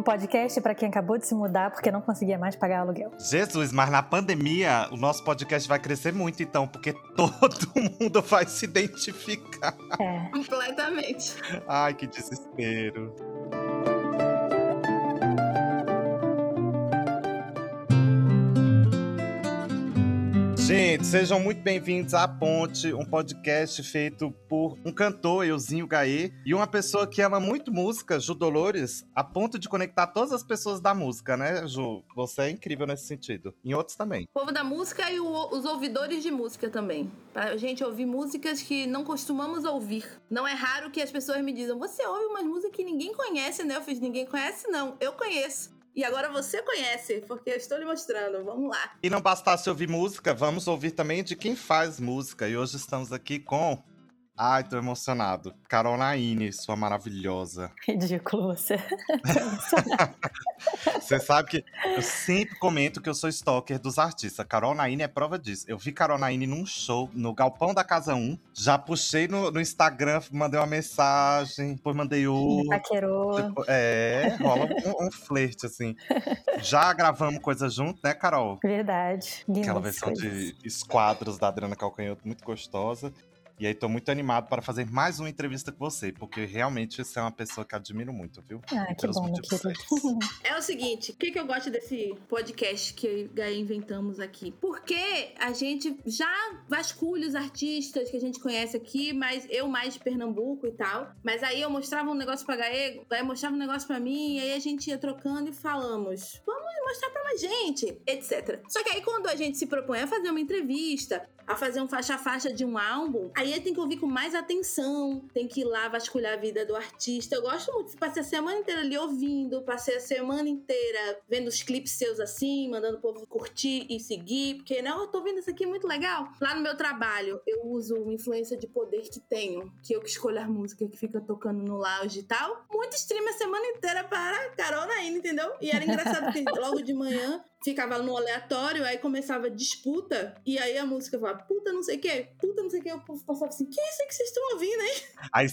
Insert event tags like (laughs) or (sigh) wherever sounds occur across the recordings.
um podcast para quem acabou de se mudar porque não conseguia mais pagar aluguel. Jesus, mas na pandemia o nosso podcast vai crescer muito, então, porque (laughs) todo mundo vai se identificar. É. Completamente. Ai, que desespero. Gente, sejam muito bem-vindos à Ponte, um podcast feito por um cantor, Euzinho Gaê, e uma pessoa que ama muito música, Ju Dolores, a ponto de conectar todas as pessoas da música, né, Ju? Você é incrível nesse sentido. Em outros também. O povo da música e o- os ouvidores de música também. Pra gente ouvir músicas que não costumamos ouvir. Não é raro que as pessoas me dizem, você ouve umas músicas que ninguém conhece, né? Eu fiz, ninguém conhece? Não, eu conheço. E agora você conhece, porque eu estou lhe mostrando. Vamos lá. E não bastasse ouvir música, vamos ouvir também de quem faz música. E hoje estamos aqui com. Ai, tô emocionado. Carol Naine, sua maravilhosa. (laughs) Ridículo você. (laughs) Você sabe que eu sempre comento que eu sou stalker dos artistas. Carol Naine é prova disso. Eu vi Carol Naine num show no Galpão da Casa 1. Já puxei no, no Instagram, mandei uma mensagem, depois mandei (laughs) o. Paquerou. É, rola um, um flerte, assim. Já gravamos coisa junto, né, Carol? Verdade. Aquela versão coisas. de esquadros da Adriana Calcanhoto, muito gostosa. E aí, tô muito animado para fazer mais uma entrevista com você, porque realmente você é uma pessoa que admiro muito, viu? Ah, que Pelos bom, meu motivos querido. (laughs) É o seguinte, o que, que eu gosto desse podcast que eu e Gaia inventamos aqui? Porque a gente já vasculha os artistas que a gente conhece aqui, mas eu mais de Pernambuco e tal. Mas aí eu mostrava um negócio pra Gaia, Gaia mostrava um negócio pra mim, e aí a gente ia trocando e falamos. Vamos mostrar pra mais gente, etc. Só que aí quando a gente se propõe a fazer uma entrevista, a fazer um faixa a faixa de um álbum, aí tem que ouvir com mais atenção, tem que ir lá vasculhar a vida do artista. Eu gosto muito, passei a semana inteira ali ouvindo, passei a semana inteira vendo os clipes seus assim, mandando o povo curtir e seguir, porque não, eu tô vendo isso aqui muito legal. Lá no meu trabalho, eu uso uma influência de poder que tenho, que eu que escolho a música que fica tocando no lounge e tal. Muito stream a semana inteira para Carol Naine, entendeu? E era engraçado que logo de manhã ficava no aleatório, aí começava a disputa, e aí a música falava, puta não sei o que, puta não sei o que, o povo passava assim, que é isso aí que vocês estão ouvindo, hein? Aí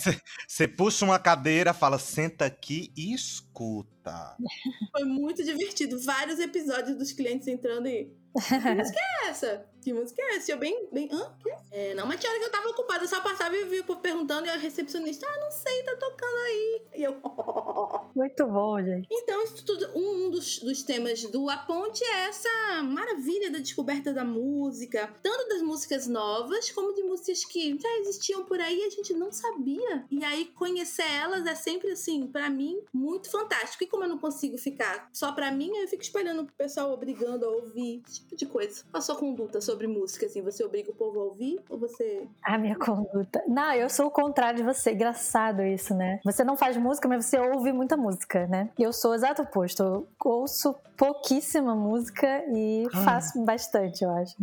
você puxa uma cadeira, fala, senta aqui e escuta. (laughs) Foi muito divertido, vários episódios dos clientes entrando e, que música é essa? Que música é essa? Eu bem, bem, hã? Que? É, não, mas tinha hora que eu tava ocupada, eu só passava e via o povo perguntando, e a recepcionista, ah, não sei, tá tocando aí. E eu, (laughs) Muito bom, gente. Então, isso tudo, um dos, dos temas do A Ponte é essa maravilha da descoberta da música, tanto das músicas novas, como de músicas que já existiam por aí e a gente não sabia. E aí, conhecer elas é sempre, assim, pra mim, muito fantástico. E como eu não consigo ficar só pra mim, eu fico espalhando pro pessoal, obrigando a ouvir, esse tipo de coisa. A sua conduta sobre música, assim? Você obriga o povo a ouvir ou você... A minha conduta. Não, eu sou o contrário de você. Engraçado isso, né? Você não faz música, mas você ouve muita música, né? E eu sou o exato oposto. Eu ouço pouquíssima música e Ah. faço bastante, eu acho.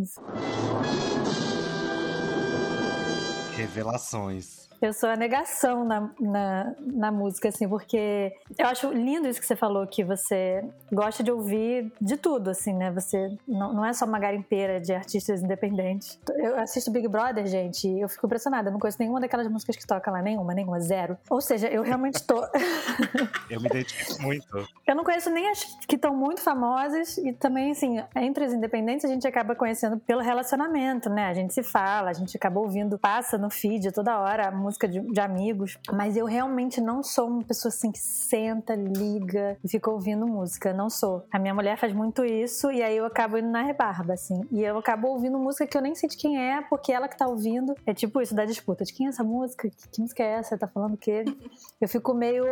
Revelações. Eu sou a negação na, na, na música, assim, porque eu acho lindo isso que você falou, que você gosta de ouvir de tudo, assim, né? Você não, não é só uma garimpeira de artistas independentes. Eu assisto Big Brother, gente, e eu fico impressionada. Eu não conheço nenhuma daquelas músicas que toca lá, nenhuma, nenhuma, zero. Ou seja, eu realmente tô. (laughs) Eu me identifico muito. Eu não conheço nem as que estão muito famosas e também, assim, entre as independentes a gente acaba conhecendo pelo relacionamento, né? A gente se fala, a gente acaba ouvindo, passa no feed toda hora música de, de amigos. Mas eu realmente não sou uma pessoa assim que senta, liga e fica ouvindo música. Não sou. A minha mulher faz muito isso e aí eu acabo indo na rebarba, assim. E eu acabo ouvindo música que eu nem sei de quem é, porque ela que tá ouvindo. É tipo isso da disputa. De quem é essa música? Que, que música é essa? Tá falando o quê? (laughs) Eu fico meio,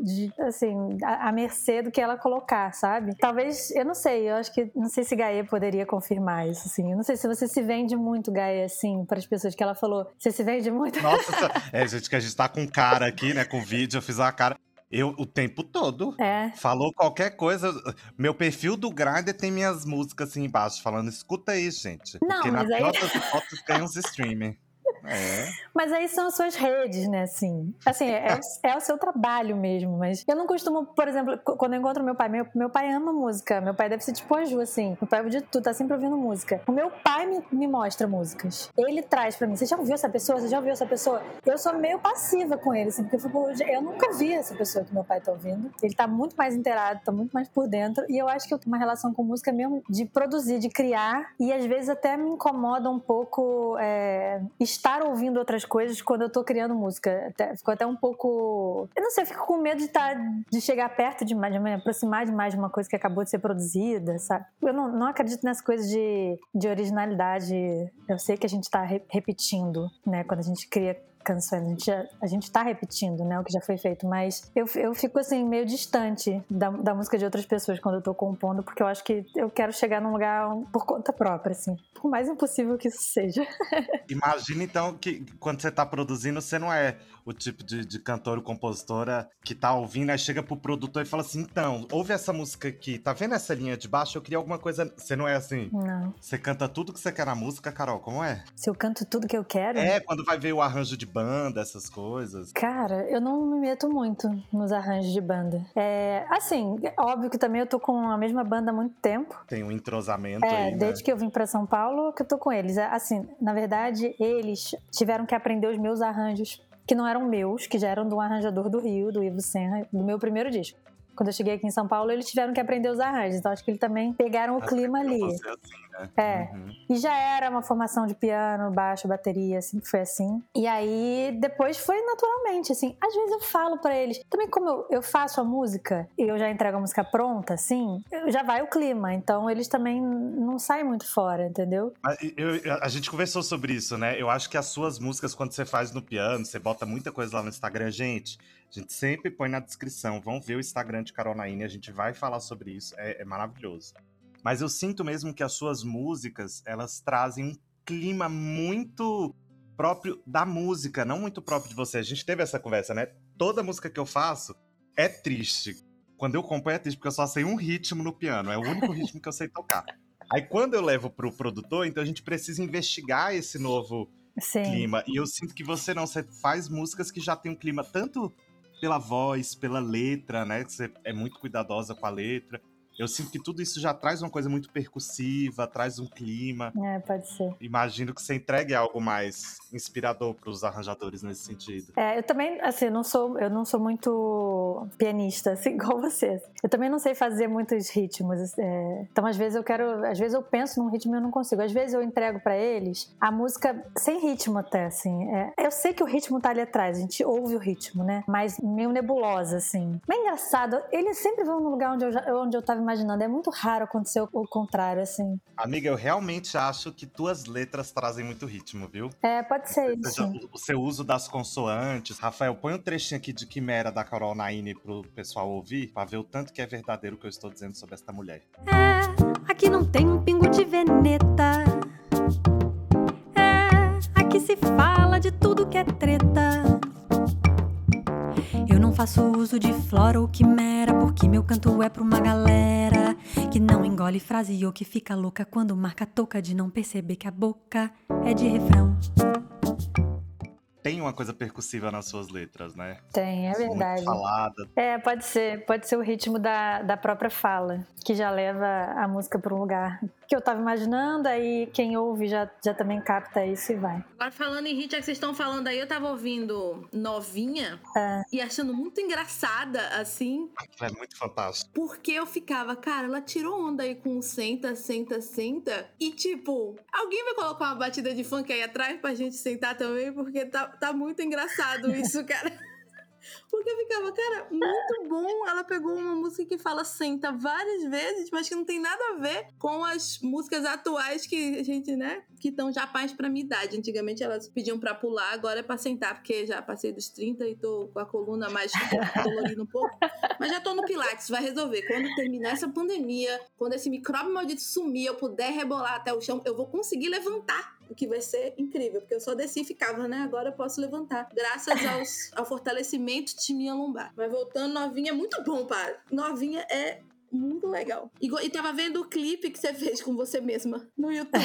de, assim, à, mercê do que ela colocar, sabe? Talvez, eu não sei, eu acho que, não sei se Gaia poderia confirmar isso, assim. Eu não sei se você se vende muito, Gaia, assim, para as pessoas que ela falou. Você se vende muito? Nossa, é, gente, que a gente tá com cara aqui, né? Com vídeo, eu fiz uma cara. Eu, o tempo todo. É. Falou qualquer coisa. Meu perfil do Grindr tem minhas músicas assim embaixo, falando: escuta aí, gente. Não, Porque na mas aí- pior das uns streaming. É. Mas aí são as suas redes, né? Assim, assim é, é, o seu trabalho mesmo. Mas eu não costumo, por exemplo, quando eu encontro meu pai, meu, meu pai ama música. Meu pai deve ser tipo a Ju, assim. Meu pai de tudo, tá sempre ouvindo música. O meu pai me, me mostra músicas. Ele traz pra mim. Você já ouviu essa pessoa? Você já ouviu essa pessoa? Eu sou meio passiva com ele, assim, porque eu, fico, eu nunca ouvi essa pessoa que meu pai tá ouvindo. Ele tá muito mais inteirado, tá muito mais por dentro. E eu acho que eu tenho uma relação com música mesmo de produzir, de criar. E às vezes até me incomoda um pouco é, estar ouvindo outras coisas quando eu tô criando música. Até, ficou até um pouco. Eu não sei, eu fico com medo de, tá, de chegar perto demais, de me aproximar demais de uma coisa que acabou de ser produzida, sabe? Eu não, não acredito nessas coisas de, de originalidade. Eu sei que a gente tá re repetindo, né? Quando a gente cria canções. A gente, já, a gente tá repetindo, né, o que já foi feito, mas eu, eu fico assim, meio distante da, da música de outras pessoas quando eu tô compondo, porque eu acho que eu quero chegar num lugar por conta própria, assim. Por mais impossível que isso seja. (laughs) Imagina então que quando você tá produzindo, você não é o tipo de, de cantor ou compositora que tá ouvindo, aí chega pro produtor e fala assim: então, ouve essa música aqui, tá vendo essa linha de baixo? Eu queria alguma coisa. Você não é assim? Não. Você canta tudo que você quer na música, Carol, como é? Se eu canto tudo que eu quero? É, quando vai ver o arranjo de banda, essas coisas. Cara, eu não me meto muito nos arranjos de banda. É, assim, óbvio que também eu tô com a mesma banda há muito tempo. Tem um entrosamento é, aí, né? desde que eu vim para São Paulo que eu tô com eles. Assim, na verdade, eles tiveram que aprender os meus arranjos que não eram meus, que já eram de um arranjador do Rio, do Ivo Senra, do meu primeiro disco quando eu cheguei aqui em São Paulo, eles tiveram que aprender os arranjos. Então acho que eles também pegaram o clima ali. Assim, né? É. Uhum. E já era uma formação de piano, baixo, bateria, assim, foi assim. E aí depois foi naturalmente, assim. Às vezes eu falo para eles, também como eu, eu, faço a música e eu já entrego a música pronta, assim, já vai o clima. Então eles também não saem muito fora, entendeu? Eu, eu, a gente conversou sobre isso, né? Eu acho que as suas músicas, quando você faz no piano, você bota muita coisa lá no Instagram, gente. A gente sempre põe na descrição. Vão ver o Instagram de Carol Naine, a gente vai falar sobre isso. É, é, maravilhoso. Mas eu sinto mesmo que as suas músicas, elas trazem um clima muito próprio da música, não muito próprio de você. A gente teve essa conversa, né? Toda música que eu faço é triste. Quando eu componho é triste, porque eu só sei um ritmo no piano. É o único ritmo que eu sei tocar. Aí quando eu levo pro produtor, então a gente precisa investigar esse novo Sim. clima. E eu sinto que você não, você faz músicas que já tem um clima tanto pela voz, pela letra, né? Você é muito cuidadosa com a letra. Eu sinto que tudo isso já traz uma coisa muito percussiva, traz um clima. É, pode ser. Imagino que você entregue algo mais inspirador para os arranjadores nesse sentido. É, eu também, assim, não sou, eu não sou muito pianista, assim, (laughs) igual você. Eu também não sei fazer muitos ritmos. É, então, às vezes eu quero, às vezes eu penso num ritmo e eu não consigo. Às vezes eu entrego para eles a música sem ritmo até, assim. É, eu sei que o ritmo tá ali atrás, a gente ouve o ritmo, né? Mas meio nebulosa, assim. Mas é engraçado, eles sempre vão no lugar onde eu, onde eu tava imaginando. É muito raro acontecer o contrário, assim. Amiga, eu realmente acho que tuas letras trazem muito ritmo, viu? É, pode ser isso. O seu uso das consoantes. Rafael, põe um trechinho aqui de Quimera da Carol Naine pro pessoal ouvir, pra ver o tanto que é verdadeiro o que eu estou dizendo sobre esta mulher. É, aqui não tem um pingo de veneta. Faço uso de flora ou quimera, porque meu canto é pra uma galera que não engole frase ou que fica louca quando marca toca de não perceber que a boca é de refrão. Tem uma coisa percussiva nas suas letras, né? Tem, é verdade. Muito falada. É, pode ser. Pode ser o ritmo da, da própria fala, que já leva a música para um lugar que eu tava imaginando, aí quem ouve já, já também capta isso e vai. Agora, falando em hit, já que vocês estão falando aí, eu tava ouvindo Novinha É. e achando muito engraçada, assim, Aquilo é muito fantástico. porque eu ficava, cara, ela tirou onda aí com senta, senta, senta, e tipo, alguém vai colocar uma batida de funk aí atrás pra gente sentar também, porque tá, tá muito engraçado (laughs) isso, cara. Porque eu ficava, cara, muito bom. Ela pegou uma música que fala senta várias vezes, mas que não tem nada a ver com as músicas atuais que a gente, né, que estão já pais pra minha idade. Antigamente elas pediam pra pular, agora é pra sentar, porque já passei dos 30 e tô com a coluna mais (laughs) dolorida um pouco. Mas já tô no Pilates, vai resolver. Quando terminar essa pandemia, quando esse micróbio maldito sumir, eu puder rebolar até o chão, eu vou conseguir levantar. O que vai ser incrível, porque eu só desci e ficava, né? Agora eu posso levantar. Graças aos, (laughs) ao fortalecimento de minha lombar. Vai voltando, novinha, é muito bom, para. Novinha é muito legal. E, e tava vendo o clipe que você fez com você mesma no YouTube.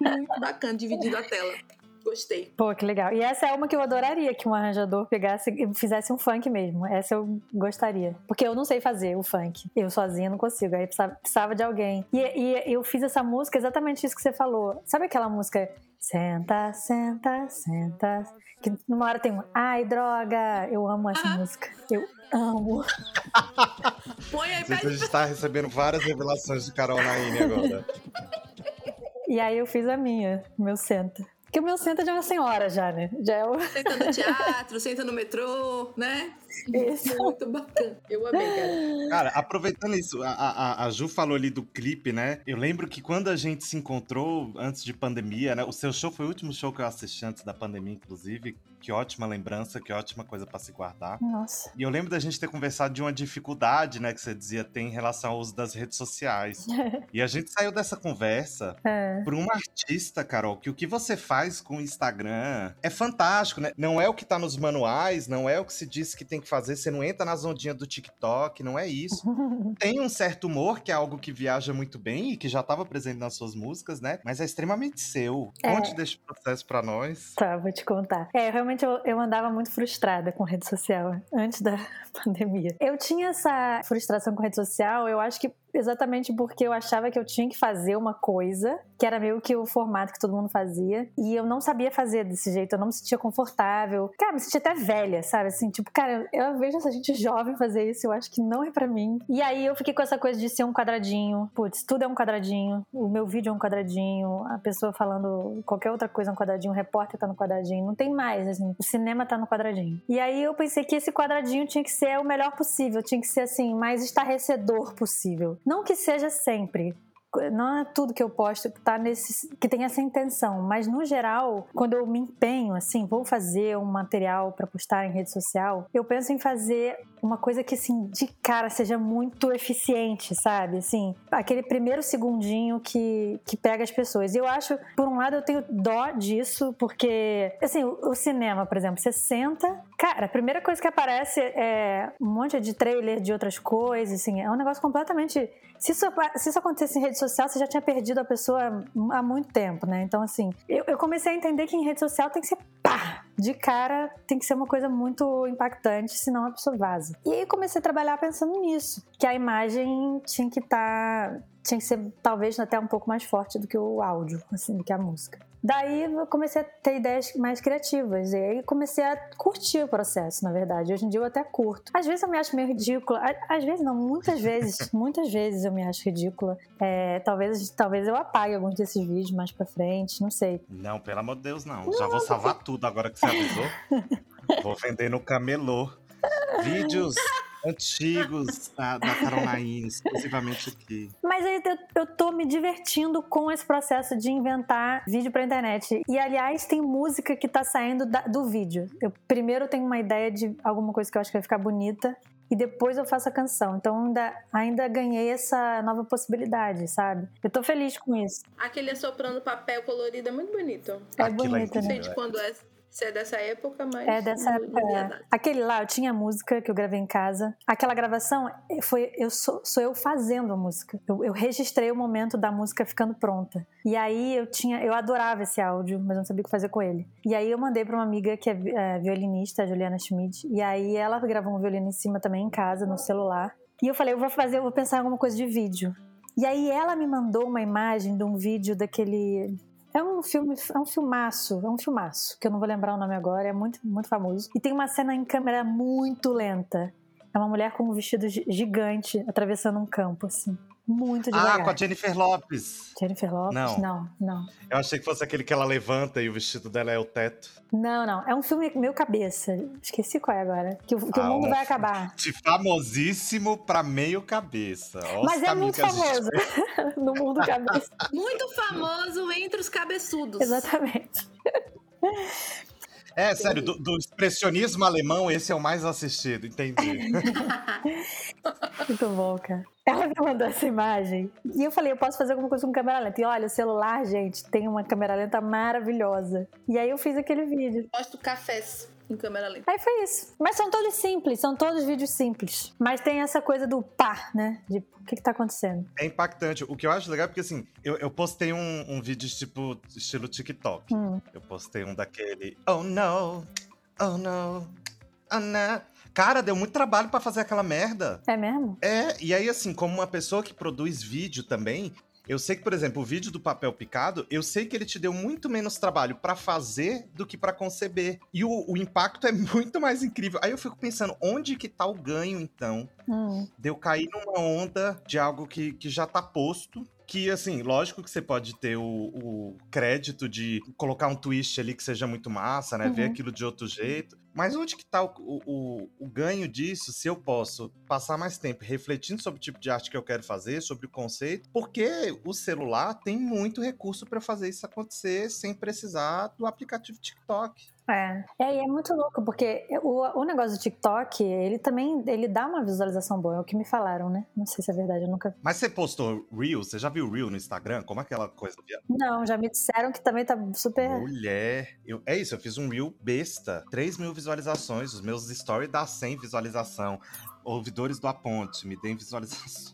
Muito bacana, dividido a tela. (laughs) gostei. Pô, que legal. E essa é uma que eu adoraria que um arranjador pegasse e fizesse um funk mesmo. Essa eu gostaria. Porque eu não sei fazer o funk. Eu sozinha não consigo. Aí precisava, precisava de alguém. E, e eu fiz essa música exatamente isso que você falou. Sabe aquela música Senta, senta, senta. Que numa hora tem um Ai, droga! Eu amo essa música. Eu amo. (laughs) Põe aí, Gente, a gente tá recebendo várias revelações de Carol Naine agora. E aí eu fiz a minha, meu senta. Porque o meu senta é uma senhora já, né? Já é o... Senta no teatro, senta no metrô, né? Isso. (laughs) Muito bacana. Eu amei, cara. Cara, aproveitando isso, a, a, a Ju falou ali do clipe, né? Eu lembro que quando a gente se encontrou antes de pandemia, né? O seu show foi o último show que eu assisti antes da pandemia, inclusive. Que ótima lembrança, que ótima coisa pra se guardar. Nossa. E eu lembro da gente ter conversado de uma dificuldade, né, que você dizia tem em relação ao uso das redes sociais. (laughs) e a gente saiu dessa conversa É. por uma artista, Carol, que o que você faz com o Instagram é fantástico, né? Não é o que tá nos manuais, não é o que se diz que tem que fazer, você não entra nas ondinhas do TikTok, não é isso. (laughs) Tem um certo humor, que é algo que viaja muito bem e que já estava presente nas suas músicas, né? Mas é extremamente seu. É. Conte desse processo pra nós. Tá, vou te contar. É, realmente eu, eu andava muito frustrada com rede social antes da (laughs) pandemia. Eu tinha essa frustração com rede social, eu acho que exatamente porque eu achava que eu tinha que fazer uma coisa que era meio que o formato que todo mundo fazia e eu não sabia fazer desse jeito, eu não me sentia confortável. Cara, me sentia até velha, sabe? Assim, tipo, cara, eu vejo essa gente jovem fazer isso, eu acho que não é pra mim. E aí eu fiquei com essa coisa de ser um quadradinho. Putz, tudo é um quadradinho. O meu vídeo é um quadradinho, a pessoa falando qualquer outra coisa é um quadradinho, o repórter tá no quadradinho, não tem mais, assim. O cinema tá no quadradinho. E aí eu pensei que esse quadradinho tinha que ser o melhor possível, tinha que ser assim, mais estarrecedor possível. Não que seja sempre, não é tudo que eu posto tá nesse que tem essa intenção, mas no geral, quando eu me empenho assim, vou fazer um material para postar em rede social, eu penso em fazer uma coisa que assim de cara seja muito eficiente, sabe? Assim, aquele primeiro segundinho que que pega as pessoas. E eu acho, por um lado, eu tenho dó disso, porque assim, o, o cinema, por exemplo, você senta, cara, a primeira coisa que aparece é um monte de trailer de outras coisas, assim, é um negócio completamente se isso, se isso acontecesse em rede social, você já tinha perdido a pessoa há muito tempo, né? Então, assim, eu, eu comecei a entender que em rede social tem que ser! De cara, tem que ser uma coisa muito impactante, senão a pessoa vaza. E aí comecei a trabalhar pensando nisso, que a imagem tinha que estar. tinha que ser talvez até um pouco mais forte do que o áudio, assim, do que a música. Daí eu comecei a ter ideias mais criativas. E aí comecei a curtir o processo, na verdade. Hoje em dia eu até curto. Às vezes eu me acho meio ridícula. Às vezes não, muitas vezes. (laughs) muitas vezes eu me acho ridícula. É, talvez, talvez eu apague alguns desses vídeos mais pra frente, não sei. Não, pelo amor de Deus, não. Já vou salvar tudo agora que você avisou. (laughs) vou vender no camelô. Vídeos antigos da, da Carol Naine, exclusivamente aqui. Mas aí eu, eu tô me divertindo com esse processo de inventar vídeo pra internet. E aliás, tem música que tá saindo da- do vídeo. Eu primeiro tenho uma ideia de alguma coisa que eu acho que vai ficar bonita. E depois eu faço a canção. Então ainda, ainda ganhei essa nova possibilidade, sabe? Eu tô feliz com isso. Aquele assoprando papel colorido é muito bonito. É Aquilo é bonito, Não né? sei de quando é, se é dessa época, mas. É dessa época. é. Aquele lá, eu tinha música que eu gravei em casa. Aquela gravação foi eu sou, sou eu fazendo a música. Eu, eu registrei o momento da música ficando pronta. E aí eu tinha, eu adorava esse áudio, mas não sabia o que fazer com ele. E aí eu mandei pra uma amiga que é, é, violinista, a Juliana Schmidt. E aí ela gravou um violino em cima também em casa, no celular. E eu falei, eu vou fazer, eu vou pensar em alguma coisa de vídeo. E aí ela me mandou uma imagem de um vídeo daquele é um filme, é um filmaço, é um filmaço, que eu não vou lembrar o nome agora, é muito, muito famoso. E tem uma cena em câmera muito lenta. É uma mulher com um vestido gi- gigante atravessando um campo, assim. Muito devagar. Ah, com a Jennifer Lopes. Jennifer Lopes? Não. não, não. Eu achei que fosse aquele que ela levanta e o vestido dela é o teto. Não, não. É um filme meio cabeça. Esqueci qual é agora. Que, o- que o Ah, mundo um vai acabar. De famosíssimo pra meio cabeça. Olha Mas é caminhos muito a gente famoso (laughs) no mundo cabeça. Muito famoso entre os cabeçudos. Exatamente. É, sério, do, do expressionismo alemão, esse é o mais assistido, entendi. (laughs) Muito bom, cara. Ela me mandou essa imagem e eu falei, eu posso fazer alguma coisa com câmera lenta. E olha, o celular, gente, tem uma câmera lenta maravilhosa. E aí eu fiz aquele vídeo. Posto cafés. em câmera lenta. Aí foi isso. Mas são todos simples, são todos vídeos simples. Mas tem essa coisa do pá, né? De o que, que tá acontecendo. É impactante. O que eu acho legal é porque, assim, eu, eu postei um, um vídeo tipo estilo TikTok. Hum. Eu postei um daquele. Oh no! Oh no! Oh no! Cara, deu muito trabalho pra fazer aquela merda. É mesmo? É, e aí, assim, como uma pessoa que produz vídeo também, eu sei que, por exemplo, o vídeo do papel picado, eu sei que ele te deu muito menos trabalho pra fazer do que pra conceber. E o, o impacto é (laughs) muito mais incrível. Aí eu fico pensando, onde que tá o ganho, então, Hum. de eu cair numa onda de algo que, que já tá posto. Que, assim, lógico que você pode ter o, o crédito de colocar um twist ali que seja muito massa, né? Ver Uhum. aquilo de outro jeito. Mas onde que tá o, o, o ganho disso se eu posso passar mais tempo refletindo sobre o tipo de arte que eu quero fazer, sobre o conceito? Porque o celular tem muito recurso para fazer isso acontecer sem precisar do aplicativo TikTok. É. é, e é muito louco, porque o, o negócio do TikTok, ele também ele dá uma visualização boa, é o que me falaram, né? Não sei se é verdade, eu nunca. Mas você postou Reel? Você já viu Reel no Instagram? Como é aquela coisa? Não, já me disseram que também tá super. Mulher. Eu, é isso, eu fiz um Reel besta. 3 mil visualizações. Os meus stories dá 100 visualização. Ouvidores do Aponte, me deem visualização.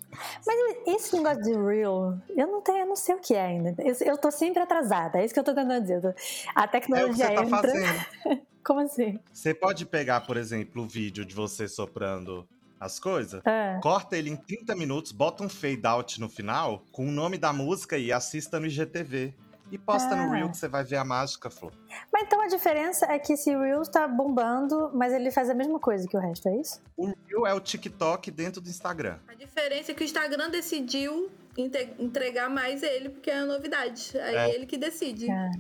Esse negócio de real, eu não tenho, eu não sei o que é ainda. Eu, eu tô sempre atrasada, é isso que eu tô tentando dizer. A É o que tecnologia você tá entra. fazendo. (laughs) Como assim? Você pode pegar, por exemplo, o vídeo de você soprando as coisas, Ah, corta ele em 30 minutos, bota um fade out no final, com o nome da música e assista no IGTV. E posta no. Reel que você vai ver a mágica, Flor. Mas então a diferença é que esse Reels tá bombando, mas ele faz a mesma coisa que o resto, é isso? O Reel é o TikTok dentro do Instagram. A diferença é que o Instagram decidiu entregar mais ele, porque é a novidade. Aí É. ele que decide. É.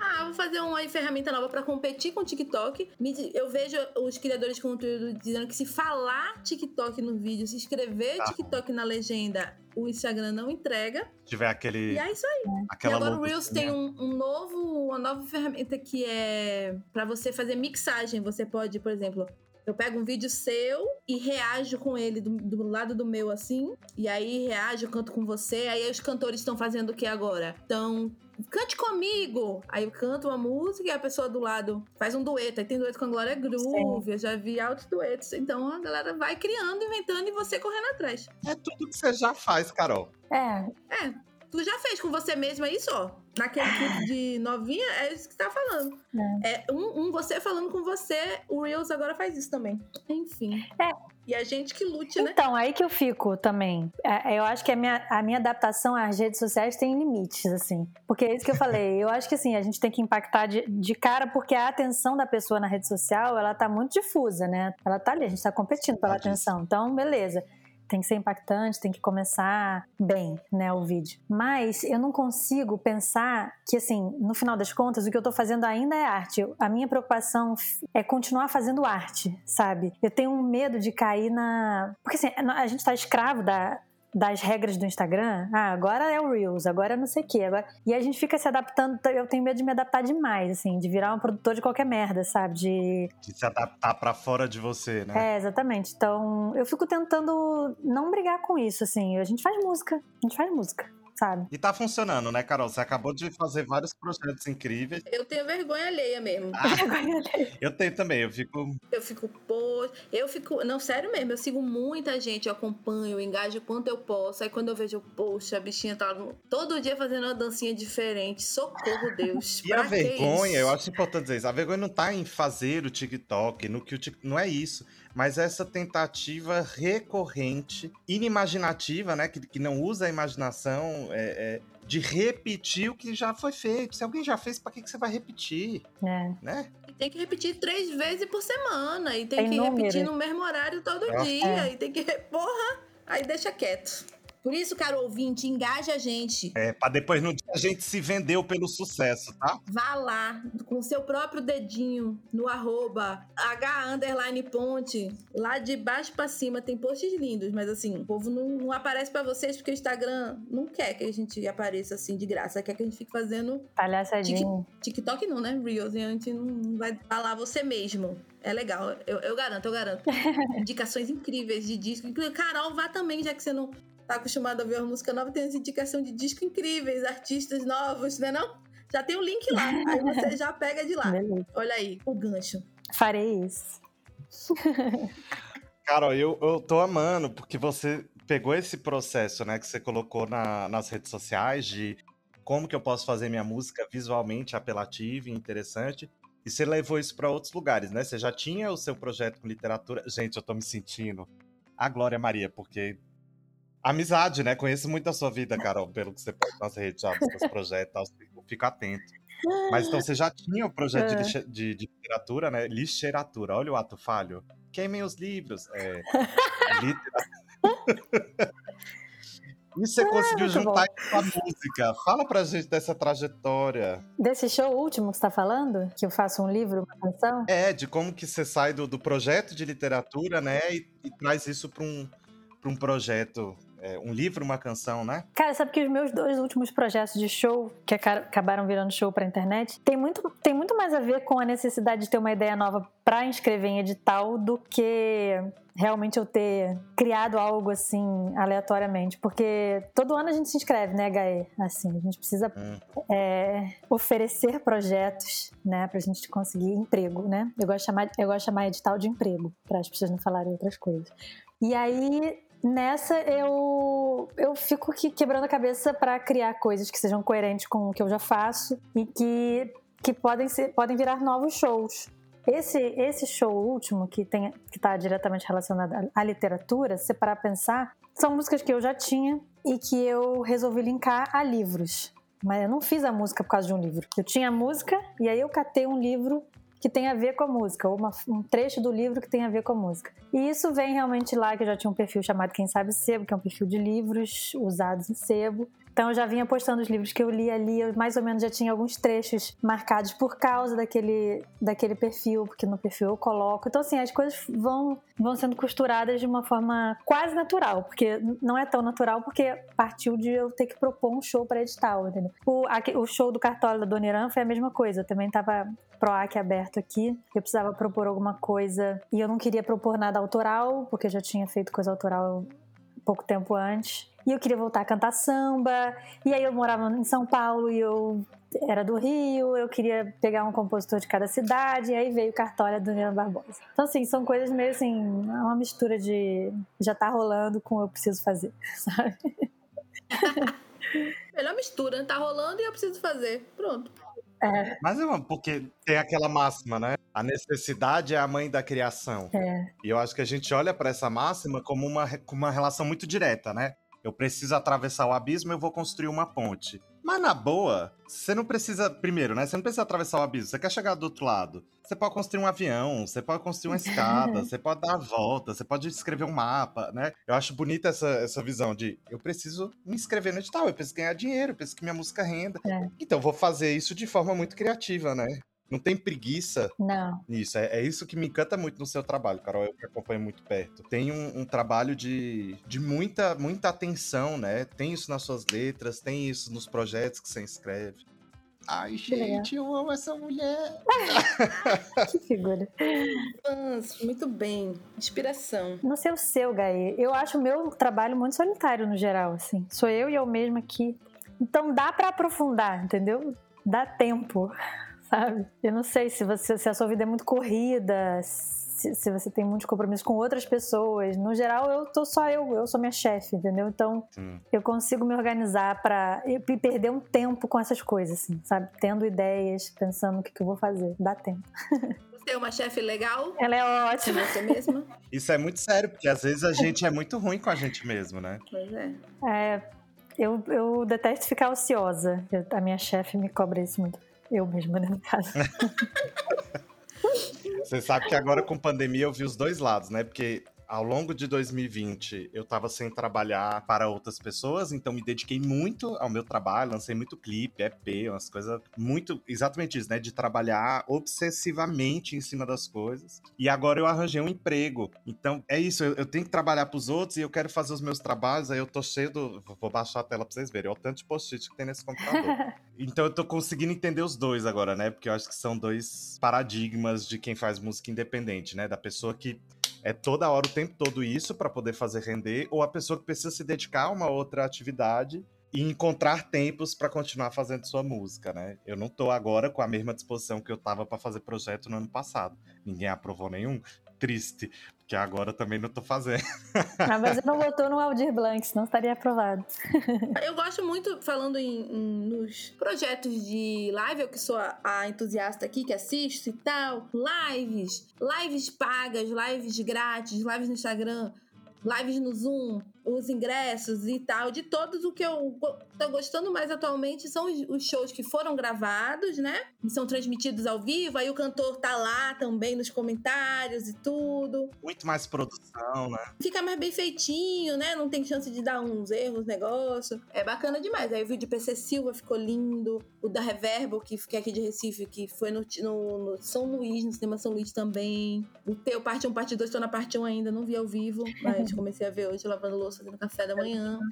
Ah, vou fazer uma ferramenta nova pra competir com o TikTok. Eu vejo os criadores de conteúdo dizendo que se falar TikTok no vídeo, se escrever Tá. TikTok na legenda, o Instagram não entrega. Tiver aquele, E é isso aí. aquela e agora o Reels tem um, um novo, uma nova ferramenta que é pra você fazer mixagem. Você pode, por exemplo, eu pego um vídeo seu e reajo com ele do, do lado do meu assim. E aí reajo, canto com você. Aí os cantores estão fazendo o que agora? Então. Cante comigo! Aí eu canto uma música e a pessoa do lado faz um dueto. Aí tem dueto com a Glória Groove, eu já vi altos duetos. Então a galera vai criando, inventando e você correndo atrás. É tudo que você já faz, Carol. É, É, tu já fez com você mesma isso, ó. Naquele clipe de novinha, é isso que você tá falando. É, um, um você falando com você, o Reels agora faz isso também. Enfim. É. E a gente que lute, né? Então, aí que eu fico também. É, Eu acho que a minha, a minha adaptação às redes sociais tem limites, assim. Porque é isso que eu falei. Eu acho que, assim, a gente tem que impactar de, de cara, porque a atenção da pessoa na rede social, ela tá muito difusa, né? Ela tá ali, a gente tá competindo pela Tadíssimo. atenção. Então, beleza. Tem que ser impactante, tem que começar bem, né, o vídeo. Mas eu não consigo pensar que, assim, no final das contas, o que eu tô fazendo ainda é arte. A minha preocupação é continuar fazendo arte, sabe? Eu tenho um medo de cair na. Porque assim, a gente tá escravo da, das regras do Instagram. Ah, agora é o Reels, agora é não sei o quê. Agora... E a gente fica se adaptando. Eu tenho medo de me adaptar demais, assim, de virar um produtor de qualquer merda, sabe? De. De se adaptar pra fora de você, né? É, exatamente. Então, eu fico tentando não brigar com isso, assim. A gente faz música. A gente faz música, sabe? E tá funcionando, né, Carol? Você acabou de fazer vários projetos incríveis. Eu tenho vergonha alheia mesmo. Eu tenho também, eu fico. Eu fico, pô. Eu fico. Não, sério mesmo, eu sigo muita gente, eu acompanho, eu engajo o quanto eu posso. Aí quando eu vejo, poxa, a bichinha tá todo dia fazendo uma dancinha diferente. Socorro, Deus. E a vergonha, isso? eu acho importante dizer isso. A vergonha não tá em fazer o TikTok, no que o Tik- não é isso. Mas essa tentativa recorrente, inimaginativa, né? Que, que não usa a imaginação, é, é, de repetir o que já foi feito. Se alguém já fez, pra que, que você vai repetir? É. Né? E tem que repetir três vezes por semana. E tem, Tem que número. repetir no mesmo horário todo Nossa. dia. É. E tem que. Porra! Aí deixa quieto. Por isso, caro ouvinte, engaja a gente. É, pra depois no dia a gente se vendeu pelo sucesso, tá? Vá lá com o seu próprio dedinho no arroba H underline ponte. Lá de baixo pra cima tem posts lindos, mas assim, o povo não, não aparece pra vocês porque o Instagram não quer que a gente apareça assim de graça. Quer que a gente fique fazendo Palhaçadinho. TikTok não, né? Reels. E a gente não vai falar você mesmo. É legal. Eu, eu garanto, eu garanto. (laughs) Indicações incríveis de disco. Carol, vá também, já que você não tá acostumado a ver uma música nova, tem as indicações de disco incríveis, artistas novos, né não? Já tem o link lá. Aí você (laughs) já pega de lá. Beleza. Olha aí, o gancho. Farei isso. (laughs) Carol, eu, eu tô amando, porque você pegou esse processo, né, que você colocou na, nas redes sociais de como que eu posso fazer minha música visualmente apelativa e interessante, e você levou isso para outros lugares, né? Você já tinha o seu projeto com literatura. Gente, eu tô me sentindo a Glória Maria, porque amizade, né? Conheço muito da sua vida, Carol, pelo que você pode nas redes, já, dos seus projetos, eu fico atento. Mas então você já tinha o projeto de, É. de- de literatura, né? Literatura, olha o ato falho. Queimem os livros. É, literatura. (laughs) E você conseguiu muito juntar isso com a música. Fala pra gente dessa trajetória. Desse show último que você tá falando, que eu faço um livro, uma canção, É, de como que você sai do, do projeto de literatura, né? E, e traz isso para um, pra um projeto, é, um livro, uma canção, né? Cara, sabe que os meus dois últimos projetos de show, que aca- acabaram virando show pra internet, tem muito, tem muito mais a ver com a necessidade de ter uma ideia nova pra inscrever em edital do que realmente eu ter criado algo assim aleatoriamente. Porque todo ano a gente se inscreve, né, HE? Assim, a gente precisa Hum. é, oferecer projetos, né, pra gente conseguir emprego, né? Eu gosto de chamar, eu gosto de chamar edital de emprego, para as pessoas não falarem outras coisas. E aí, nessa, eu, eu fico que- quebrando a cabeça para criar coisas que sejam coerentes com o que eu já faço e que, que podem, ser, podem virar novos shows. Esse, esse show último, que tem que está diretamente relacionado à- literatura, se pra pensar, são músicas que eu já tinha e que eu resolvi linkar a livros. Mas eu não fiz a música por causa de um livro. Eu tinha a música e aí eu catei um livro que tem a ver com a música, ou uma- um trecho do livro que tem a ver com a música. E isso vem realmente lá, que eu já tinha um perfil chamado Quem Sabe Sebo, que é um perfil de livros usados em sebo. Então eu já vinha postando os livros que eu li ali, eu mais ou menos já tinha alguns trechos marcados por causa daquele, daquele perfil, porque no perfil eu coloco. Então assim, as coisas vão, vão sendo costuradas de uma forma quase natural, porque não é tão natural porque partiu de eu ter que propor um show para edital, entendeu? O, aque- o show do Cartola da Dona Irã foi a mesma coisa, eu também tava PROAC aberto aqui, eu precisava propor alguma coisa e eu não queria propor nada autoral, porque eu já tinha feito coisa autoral pouco tempo antes. E eu queria voltar a cantar samba. E aí eu morava em São Paulo e eu era do Rio, eu queria pegar um compositor de cada cidade, e aí veio Cartola do Nina Barbosa. Então, assim, são coisas meio assim, é uma mistura de já tá rolando com eu preciso fazer, (laughs) sabe? Melhor mistura, tá rolando e eu preciso fazer. Pronto. É, Mas é uma, porque tem aquela máxima, né? A necessidade é a mãe da criação. é. E eu acho que a gente olha para essa máxima como uma, como uma relação muito direta, né? Eu preciso atravessar o abismo, eu vou construir uma ponte. Mas na boa, você não precisa. Primeiro, né? Você não precisa atravessar o abismo. Você quer chegar do outro lado. Você pode construir um avião, você pode construir uma escada, (laughs) você pode dar a volta, você pode escrever um mapa, né? Eu acho bonita essa, essa visão de eu preciso me inscrever no edital, eu preciso ganhar dinheiro, eu preciso que minha música renda. É. Então, eu vou fazer isso de forma muito criativa, né? Não tem preguiça Não. nisso. É, é isso que me encanta muito no seu trabalho, Carol. Eu que acompanho muito perto. Tem um, um trabalho de, de muita, muita atenção, né? Tem isso nas suas letras, tem isso nos projetos que você escreve. Ai, gente, eu amo essa mulher. (laughs) Que figura. Nossa, muito bem. Inspiração. Não sei o seu, Gaê. Eu acho o meu trabalho muito solitário no geral, assim. Sou eu e eu mesma aqui. Então dá pra aprofundar, entendeu? Dá tempo, sabe? Eu não sei se você se a sua vida é muito corrida, se, se você tem muitos compromissos com outras pessoas. No geral, eu tô só eu, eu sou minha chefe, entendeu? Então Sim. eu consigo me organizar pra e e perder um tempo com essas coisas, assim, sabe? Tendo ideias, pensando o que, que eu vou fazer. Dá tempo. (laughs) Você é uma chefe legal? Ela é ótima. você mesma? Isso é muito sério, porque às vezes a gente é muito ruim com a gente mesmo, né? Pois é. É, eu, eu detesto ficar ociosa. Eu- a minha chefe me cobra isso muito. Eu mesma, né, no caso. (laughs) Você sabe que agora com pandemia eu vi os dois lados, né? Porque ao longo de 2020 eu tava sem trabalhar para outras pessoas, então me dediquei muito ao meu trabalho, lancei muito clipe, EP, umas coisas muito. Exatamente isso, né? De trabalhar obsessivamente em cima das coisas. E agora eu arranjei um emprego. Então é isso, eu, eu tenho que trabalhar pros outros e eu quero fazer os meus trabalhos, aí eu tô cheio do. Vou baixar a tela pra vocês verem, olha o tanto de post-it que tem nesse computador. (laughs) Então eu tô conseguindo entender os dois agora, né? Porque eu acho que são dois paradigmas de quem faz música independente, né? Da pessoa que é toda hora, o tempo todo isso pra poder fazer render, ou a pessoa que precisa se dedicar a uma outra atividade e encontrar tempos para continuar fazendo sua música, né? Eu não tô agora com a mesma disposição que eu tava para fazer projeto no ano passado. Ninguém aprovou nenhum. Triste, porque agora também não tô fazendo. (laughs) Ah, mas eu não votou no Aldir Blanc, senão estaria aprovado. (laughs) Eu gosto muito, falando em, em, nos projetos de live, eu que sou a, a, entusiasta aqui, que assisto e tal, lives, lives pagas, lives grátis, lives no Instagram, lives no Zoom, os ingressos e tal, de todos o que eu tô gostando mais atualmente são os shows que foram gravados, né? E são transmitidos ao vivo, aí o cantor tá lá também nos comentários e tudo. Muito mais produção, né? Fica mais bem feitinho, né? Não tem chance de dar uns erros, negócio. É bacana demais. Aí o vídeo de PC Silva ficou lindo, o da Reverbo, que, que é aqui de Recife, que foi no, no, no São Luís, no cinema São Luís também. O teu parte 1, parte 2, tô na parte 1 ainda, não vi ao vivo, mas (laughs) comecei a ver hoje lavando louça fazendo café da manhã. (laughs)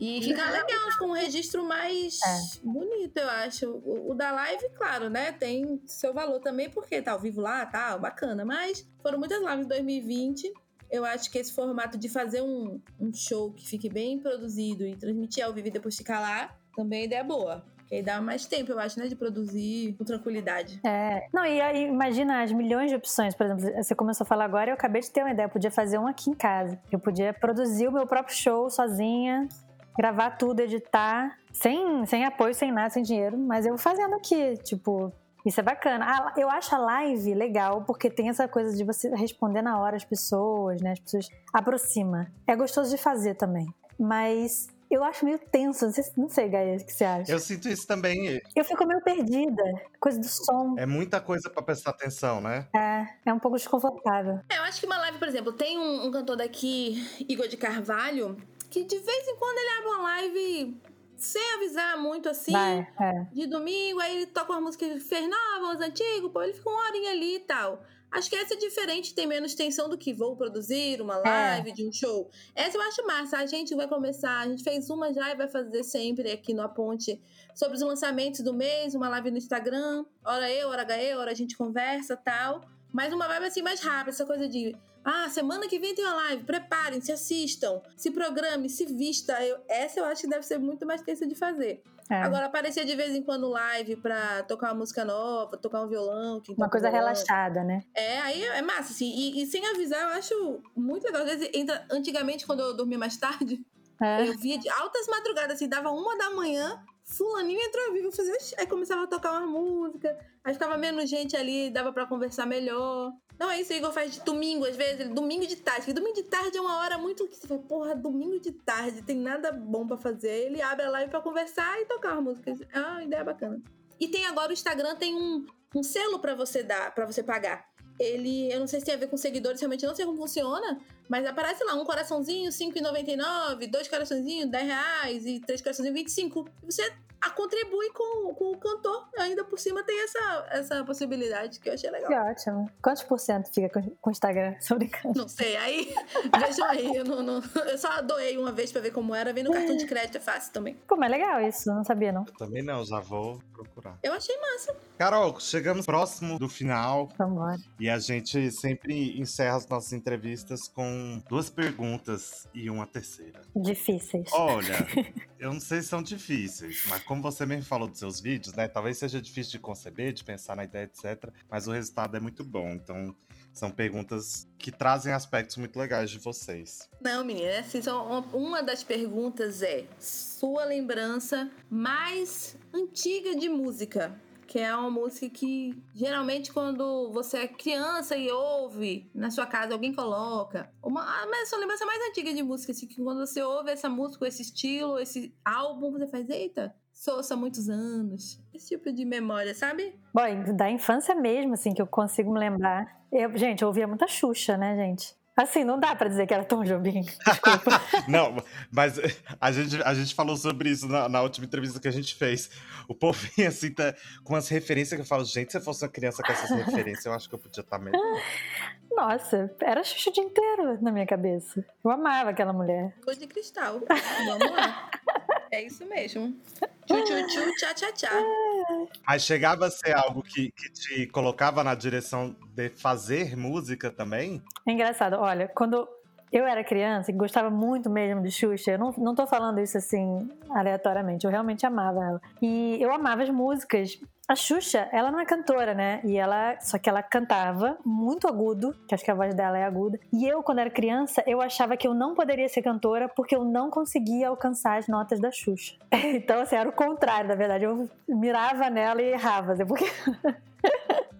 E fica legal, com um registro mais é. bonito, eu acho. O, o, da live, claro, né? Tem seu valor também, porque tá ao vivo lá, tá, bacana. Mas foram muitas lives em 2020. Eu acho que esse formato de fazer um, um show que fique bem produzido e transmitir ao vivo e depois ficar lá, também é ideia boa. Que aí dá mais tempo, eu acho, né? De produzir com tranquilidade. É. Não, e aí imagina as milhões de opções. Por exemplo, você começou a falar agora eu acabei de ter uma ideia. Eu podia fazer um aqui em casa. Eu podia produzir o meu próprio show sozinha, gravar tudo, editar, sem, sem apoio, sem nada, sem dinheiro. Mas eu fazendo aqui, tipo, isso é bacana. Eu acho a live legal porque tem essa coisa de você responder na hora as pessoas, né? As pessoas aproxima. É gostoso de fazer também. Mas eu acho meio tenso. Não sei, Gaia, o que você acha? Eu sinto isso também. Eu fico meio perdida. Coisa do som. É muita coisa para prestar atenção, né? É, é um pouco desconfortável. É, eu acho que uma live, por exemplo, tem um, um cantor daqui, Igor de Carvalho, que de vez em quando ele abre uma live sem avisar muito assim, Vai, é. de domingo, aí ele toca uma música que fez nova, os antigos, pô, ele fica uma horinha ali e tal. Acho que essa é diferente, tem menos tensão do que vou produzir uma é. live é. de um show. Essa eu acho massa. A gente vai começar, a gente fez uma já e vai fazer sempre aqui no A Ponte sobre os lançamentos do mês, uma live no Instagram. Hora eu, hora HE, hora a gente conversa tal. Mas uma vibe assim mais rápida, essa coisa de ah, semana que vem tem uma live, preparem, se assistam, se programem, se vista. Eu, essa eu acho que deve ser muito mais tensa de fazer. É. Agora, aparecer de vez em quando live pra tocar uma música nova, tocar um violão. uma coisa violão. relaxada, né? É, aí é massa, assim. E, e, sem avisar, eu acho muito legal. Às vezes, entra, antigamente, quando eu dormia mais tarde, é. eu via de altas madrugadas, assim, dava uma da manhã, fulaninho entrou vivo, fazia, aí começava a tocar uma música, aí ficava menos gente ali, dava para conversar melhor. Não é isso, o Igor faz de domingo, às vezes, domingo de tarde. Porque domingo de tarde é uma hora muito que você fala, porra, domingo de tarde, tem nada bom para fazer. Ele abre a live pra conversar e tocar uma música. É uma ideia bacana. E tem agora o Instagram tem um, um selo para você dar, para você pagar. Ele, eu não sei se tem a ver com seguidores, realmente não sei como funciona, mas aparece lá um coraçãozinho, R$5,99, dois coraçãozinhos, 10 reais e três coraçãozinhos, 25. E você a contribui com, com o cantor. Ainda por cima tem essa, essa possibilidade que eu achei legal. Que ótimo. Quantos por cento fica com o Instagram? (laughs) Só brincando. Não sei, aí (laughs) vejam aí. Eu, não, não, eu só doei uma vez pra ver como era. Vem no cartão de crédito, é fácil também. Pô, mas é legal isso, não sabia não. Eu também não, já vou procurar. Eu achei massa. Carol, chegamos próximo do final. Vamos lá. E a gente sempre encerra as nossas entrevistas com duas perguntas e uma terceira. Difíceis. Olha, (laughs) eu não sei se são difíceis, mas como você mesmo falou dos seus vídeos, né? Talvez seja difícil de conceber, de pensar na ideia, etc. Mas o resultado é muito bom. Então, são perguntas que trazem aspectos muito legais de vocês. Não, menina, assim, são, uma das perguntas é sua lembrança mais antiga de música que é uma música que geralmente quando você é criança e ouve na sua casa, alguém coloca. Uma, a sua lembrança mais antiga de música, assim, que quando você ouve essa música, esse estilo, esse álbum, você faz, eita, sou há muitos anos. Esse tipo de memória, sabe? Bom, da infância mesmo, assim, que eu consigo me lembrar. Eu, gente, eu ouvia muita Xuxa, né, gente? Assim, não dá para dizer que era Tom Jobim. Desculpa. (laughs) não, mas a gente, a gente falou sobre isso na, na, última entrevista que a gente fez. O povo vem assim, tá, com as referências que eu falo, gente, se eu fosse uma criança com essas referências, eu acho que eu podia estar tá melhor. Nossa, era Xuxa o dia inteiro na minha cabeça. Eu amava aquela mulher. Coisa de cristal. Vamos lá. É isso mesmo. Tchu, tchu, tchu, tchá, tchá, tchá. Mas chegava a ser algo que, que te colocava na direção de fazer música também? É engraçado. Olha, quando eu era criança e gostava muito mesmo de Xuxa. Eu não, não tô falando isso assim aleatoriamente, eu realmente amava ela. E eu amava as músicas. A Xuxa, ela não é cantora, né? E ela, só que ela cantava muito agudo, que acho que a voz dela é aguda. E eu, quando era criança, eu achava que eu não poderia ser cantora porque eu não conseguia alcançar as notas da Xuxa. (laughs) Então, assim, era o contrário, na verdade. Eu mirava nela e errava, assim, porque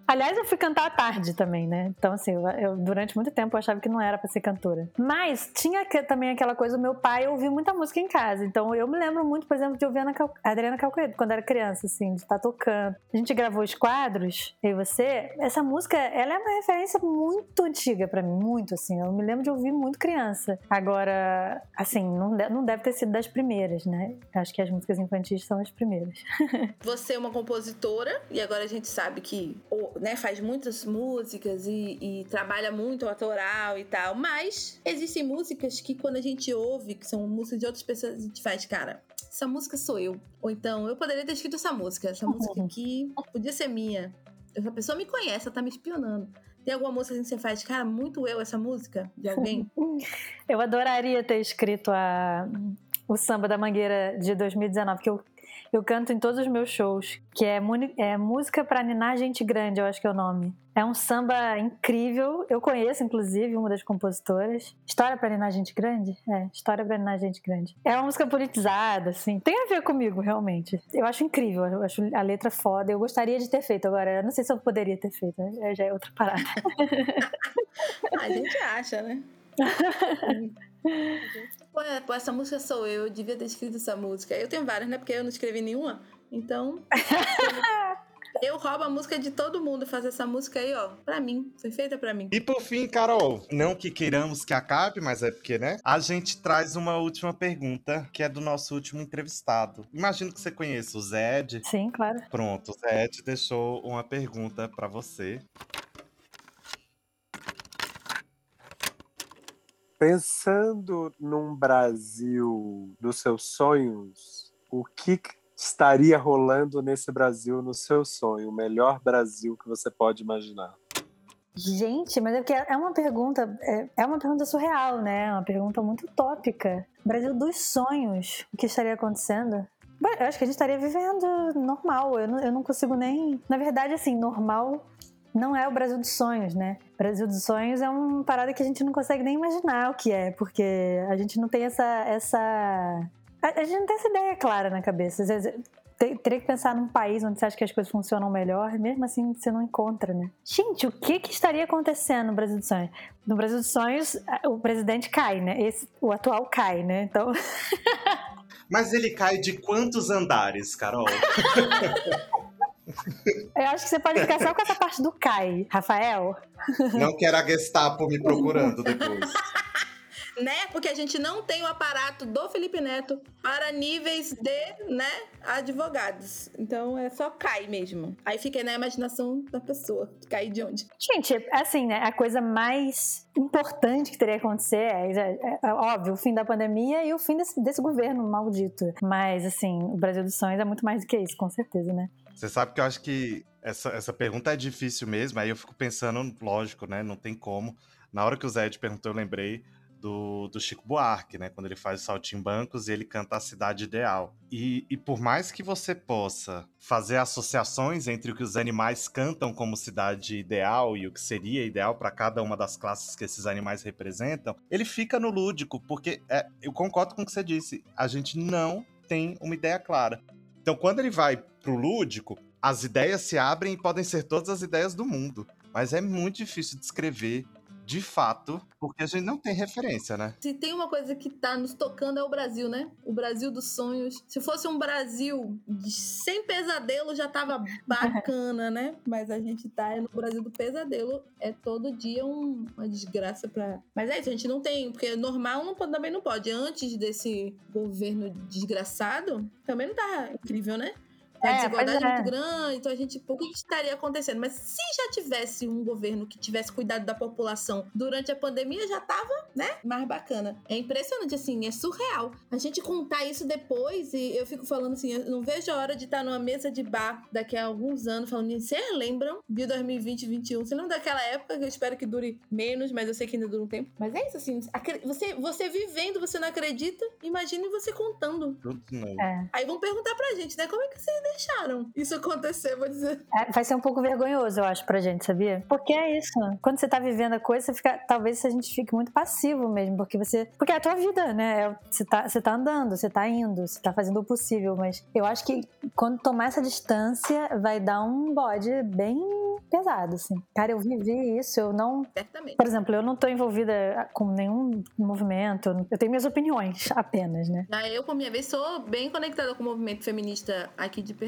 Aliás, eu fui cantar à tarde também, né? Então, assim, eu, eu durante muito tempo eu achava que não era para ser cantora. Mas tinha que, também aquela coisa, o meu pai ouvia muita música em casa. Então, eu me lembro muito, por exemplo, de ouvir a, Adriana Calcaredo quando era criança, assim, de estar tá tocando. A gente gravou os quadros, e você. Essa música, ela é uma referência muito antiga para mim, muito, assim. Eu me lembro de ouvir muito criança. Agora, assim, não, não deve ter sido das primeiras, né? Acho que as músicas infantis são as primeiras. (laughs) você é uma compositora e agora a gente sabe que né, faz muitas músicas e, e, trabalha muito o autoral e tal, mas existem músicas que quando a gente ouve, que são músicas de outras pessoas, a gente faz, cara, essa música sou eu. Ou então, eu poderia ter escrito essa música, essa música aqui podia ser minha. Essa pessoa me conhece, ela tá me espionando. Tem alguma música que você faz, cara, muito eu essa música de alguém? (laughs) eu adoraria ter escrito a o samba da Mangueira de 2019, que eu eu canto em todos os meus shows, que é, é Música para Ninar Gente Grande, eu acho que é o nome. É um samba incrível, eu conheço inclusive uma das compositoras. História para Ninar Gente Grande? É, História para Ninar Gente Grande. É uma música politizada, assim, tem a ver comigo, realmente. Eu acho incrível, eu acho a letra foda, eu gostaria de ter feito, agora eu não sei se eu poderia ter feito, né? já é outra parada. (laughs) a gente acha, né? (laughs) Pô, é, pô, essa música sou eu, eu devia ter escrito essa música. Eu tenho várias, né? Porque eu não escrevi nenhuma. Então. (laughs) eu roubo a música de todo mundo fazer essa música aí, ó, pra mim. Foi feita pra mim. E por fim, Carol, não que queiramos que acabe, mas é porque, né? A gente traz uma última pergunta, que é do nosso último entrevistado. Imagino que você conheça o Zed. Sim, claro. Pronto, o Zed deixou uma pergunta para você. Pensando num Brasil dos seus sonhos, o que estaria rolando nesse Brasil no seu sonho? O melhor Brasil que você pode imaginar? Gente, mas é porque é uma pergunta, é, é uma pergunta surreal, né? É uma pergunta muito utópica. Brasil dos sonhos, o que estaria acontecendo? Eu acho que a gente estaria vivendo normal. Eu não, eu não consigo nem. Na verdade, assim, normal não é o Brasil dos sonhos, né? O Brasil dos sonhos é uma parada que a gente não consegue nem imaginar o que é, porque a gente não tem essa. essa... A, gente não tem essa ideia clara na cabeça. Às vezes, teria que pensar num país onde você acha que as coisas funcionam melhor, mesmo assim você não encontra, né? Gente, o que, que estaria acontecendo no Brasil dos Sonhos? No Brasil dos Sonhos, o presidente cai, né? Esse, o atual cai, né? Então. (laughs) Mas ele cai de quantos andares, Carol? (laughs) Eu acho que você pode ficar só com essa parte do Kai, Rafael. Não quero a Gestapo me procurando depois. (laughs) né? Porque a gente não tem o aparato do Felipe Neto para níveis de, né, advogados. Então é só cai mesmo. Aí fica aí na imaginação da pessoa. Cair de onde? Gente, assim, né? A coisa mais importante que teria que acontecer é, é, é, óbvio, o fim da pandemia e o fim desse, desse governo maldito. Mas, assim, o Brasil dos Sonhos é muito mais do que isso, com certeza, né? Você sabe que eu acho que essa, essa pergunta é difícil mesmo, aí eu fico pensando, lógico, né? Não tem como. Na hora que o Zé perguntou, eu lembrei do, do Chico Buarque, né? Quando ele faz o Saltimbancos e ele canta a cidade ideal. E, e por mais que você possa fazer associações entre o que os animais cantam como cidade ideal e o que seria ideal para cada uma das classes que esses animais representam, ele fica no lúdico, porque é, eu concordo com o que você disse, a gente não tem uma ideia clara. Então, quando ele vai pro lúdico, as ideias se abrem e podem ser todas as ideias do mundo. Mas é muito difícil descrever de fato, porque a gente não tem referência, né? Se tem uma coisa que tá nos tocando é o Brasil, né? O Brasil dos sonhos. Se fosse um Brasil sem pesadelo, já tava (laughs) bacana, né? Mas a gente tá no Brasil do pesadelo. É todo dia um, uma desgraça pra. Mas é isso, a gente não tem, porque normal não, também não pode. Antes desse governo desgraçado, também não tá incrível, né? A É, desigualdade pois é é. muito grande, então a gente, o que que estaria acontecendo? Mas se já tivesse um governo que tivesse cuidado da população durante a pandemia, já tava, né, mais bacana. É impressionante, assim, é surreal. A gente contar isso depois, e eu fico falando assim, eu não vejo a hora de estar numa mesa de bar daqui a alguns anos, falando, vocês lembram de 2020 e 2021? Você lembra daquela época que eu espero que dure menos, mas eu sei que ainda dura um tempo. Mas é isso, assim, você, você vivendo, você não acredita, imagine você contando. É. Aí vão perguntar pra gente, né? Como é que vocês deixaram isso acontecer? Vou dizer. É, vai ser um pouco vergonhoso, eu acho, pra gente, sabia? Porque é isso. Quando você tá vivendo a coisa, você fica. Talvez a gente fique muito passivo mesmo, porque você. Porque é a tua vida, né? É- Você tá, você tá andando, você tá indo, você tá fazendo o possível. Mas eu acho que quando tomar essa distância, vai dar um bode bem pesado, assim. Cara, eu vivi isso, eu não. Certamente. Por exemplo, eu não tô envolvida com nenhum movimento, eu tenho minhas opiniões apenas, né? Já eu, por minha vez, sou bem conectada com o movimento feminista aqui de Pernambuco,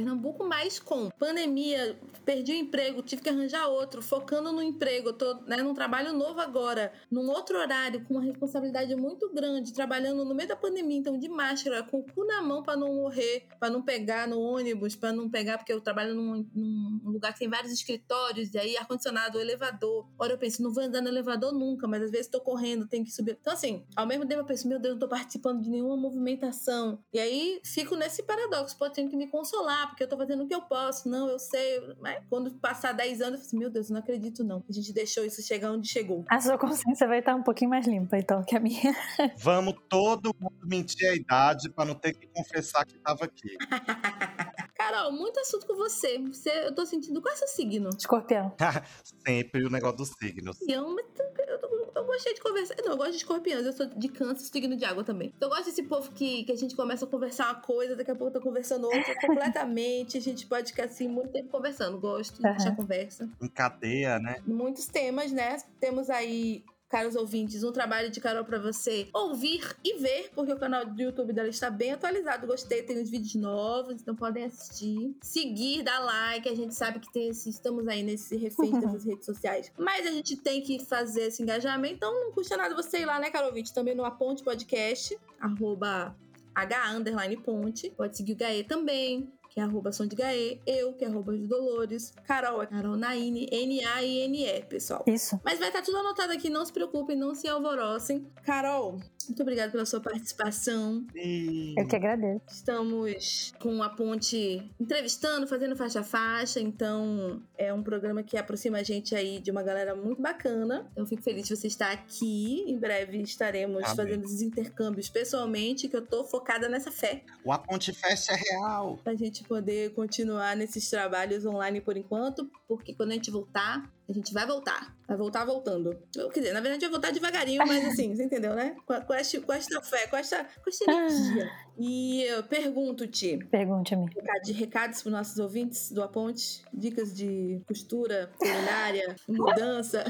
mas com pandemia, perdi o emprego, tive que arranjar outro, focando no emprego, tô né, num trabalho novo agora, num outro horário, com uma responsabilidade muito grande, trabalhando no meio da pandemia, então de máscara, com o cu na mão pra não morrer, pra não pegar no ônibus, pra não pegar, porque eu trabalho num, num lugar que tem vários escritórios, e aí ar-condicionado, elevador. Ora, eu penso, não vou andar no elevador nunca, mas às vezes tô correndo, tenho que subir. Então, assim, ao mesmo tempo eu penso, meu Deus, não tô participando de nenhuma movimentação. E aí fico nesse paradoxo, pô, tenho que me consolar, porque eu tô fazendo o que eu posso. Não, eu sei. Mas quando passar 10 anos, eu falo assim, meu Deus, eu não acredito não. A gente deixou isso chegar onde chegou. A sua consciência vai estar um pouquinho mais limpa, então, que a minha. (laughs) Vamos todo mundo mentir a idade pra não ter que confessar que tava aqui. (laughs) Carol, muito assunto com você. você eu tô sentindo qual é seu signo? Escorpião. (laughs) Sempre o negócio dos signos. Escorpião, mas eu, eu, eu gostei de conversar. Não, eu gosto de escorpiões, eu sou de câncer, signo de água também. Então eu gosto desse povo que, que a gente começa a conversar uma coisa, daqui a pouco eu tô conversando outra (laughs) completamente. A gente pode ficar assim muito tempo conversando. Gosto de deixar conversa. Em cadeia, né? Muitos temas, né? Temos aí. Caros ouvintes, um trabalho de Carol pra você ouvir e ver, porque o canal do YouTube dela está bem atualizado. Gostei, tem uns vídeos novos, então podem assistir. Seguir, dar like, a gente sabe que tem esse, estamos aí nesse refém (laughs) dessas redes sociais. Mas a gente tem que fazer esse engajamento, então não custa nada você ir lá, né, Carol Ouvinte? Também no Aponte Podcast, arroba H underline ponte. Pode seguir o Gaê também, que é arroba som de Gaê. Eu, que é arroba de Dolores. Carol é Carol Naine, N-A-I-N-E, pessoal. Isso. Mas vai estar tudo anotado aqui, não se preocupem, não se alvorocem. Carol, muito obrigada pela sua participação. E... Eu que agradeço. Estamos com a ponte entrevistando, fazendo faixa a faixa, então é um programa que aproxima a gente aí de uma galera muito bacana. Eu fico feliz de você estar aqui. Em breve estaremos Amém. fazendo esses intercâmbios pessoalmente, que eu tô focada nessa fé, O A Ponte Fest é real. pra gente poder continuar nesses trabalhos online por enquanto, porque quando a gente voltar, a gente vai voltar. Vai voltar voltando. Eu, quer dizer, na verdade vai voltar devagarinho, mas (laughs) assim, você entendeu, né? Com, com, esta, com esta fé, com esta, com esta energia. E eu pergunto-te, Pergunte-me. recado- de recados para os nossos ouvintes do Aponte, dicas de costura, culinária, (laughs) mudança.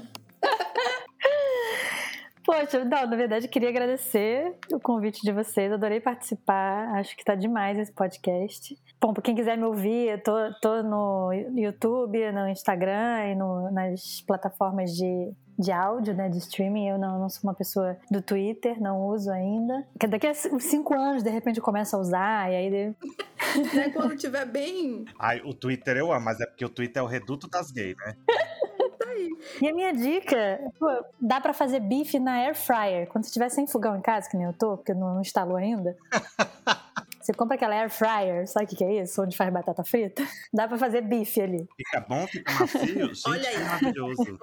Poxa, não, na verdade, queria agradecer o convite de vocês. Adorei participar. Acho que tá demais esse podcast. Bom, pra quem quiser me ouvir, eu tô, tô no YouTube, no Instagram e no- nas plataformas de, de áudio, né, de streaming. Eu não, não sou uma pessoa do Twitter, não uso ainda. Daqui a cinco anos, de repente, eu começo a usar e aí... né? Quando tiver bem. Ai, o Twitter eu amo, mas é porque o Twitter é o reduto das gays, né? (laughs) E a minha dica, dá pra fazer bife na air fryer. Quando você estiver sem fogão em casa, que nem eu tô, porque não, não instalou ainda. (laughs) Você compra aquela air fryer, sabe o que que é isso? Onde faz batata frita? Dá pra fazer bife ali. Fica bom, fica macio. (laughs) Gente, Olha aí. que maravilhoso.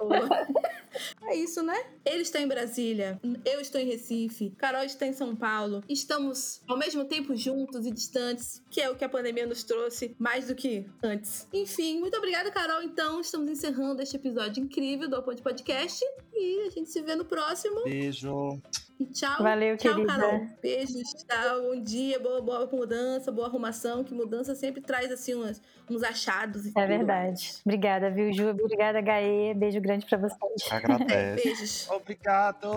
É isso, né? Ele está em Brasília, eu estou em Recife, Carol está em São Paulo. Estamos ao mesmo tempo juntos e distantes, que é o que a pandemia nos trouxe mais do que antes. Enfim, muito obrigada, Carol. Então, estamos encerrando este episódio incrível do Aponte Podcast e a gente se vê no próximo. Beijo. E tchau. Valeu, tchau, querida. Carol. Beijos, tchau. Bom dia, boa, boa mudança, boa arrumação, que mudança sempre traz assim uns, uns achados. e É tudo verdade. mais. Obrigada, viu, Ju? Obrigada, Gaê. Beijo grande pra vocês. Agradece. (laughs) Beijos. Obrigado.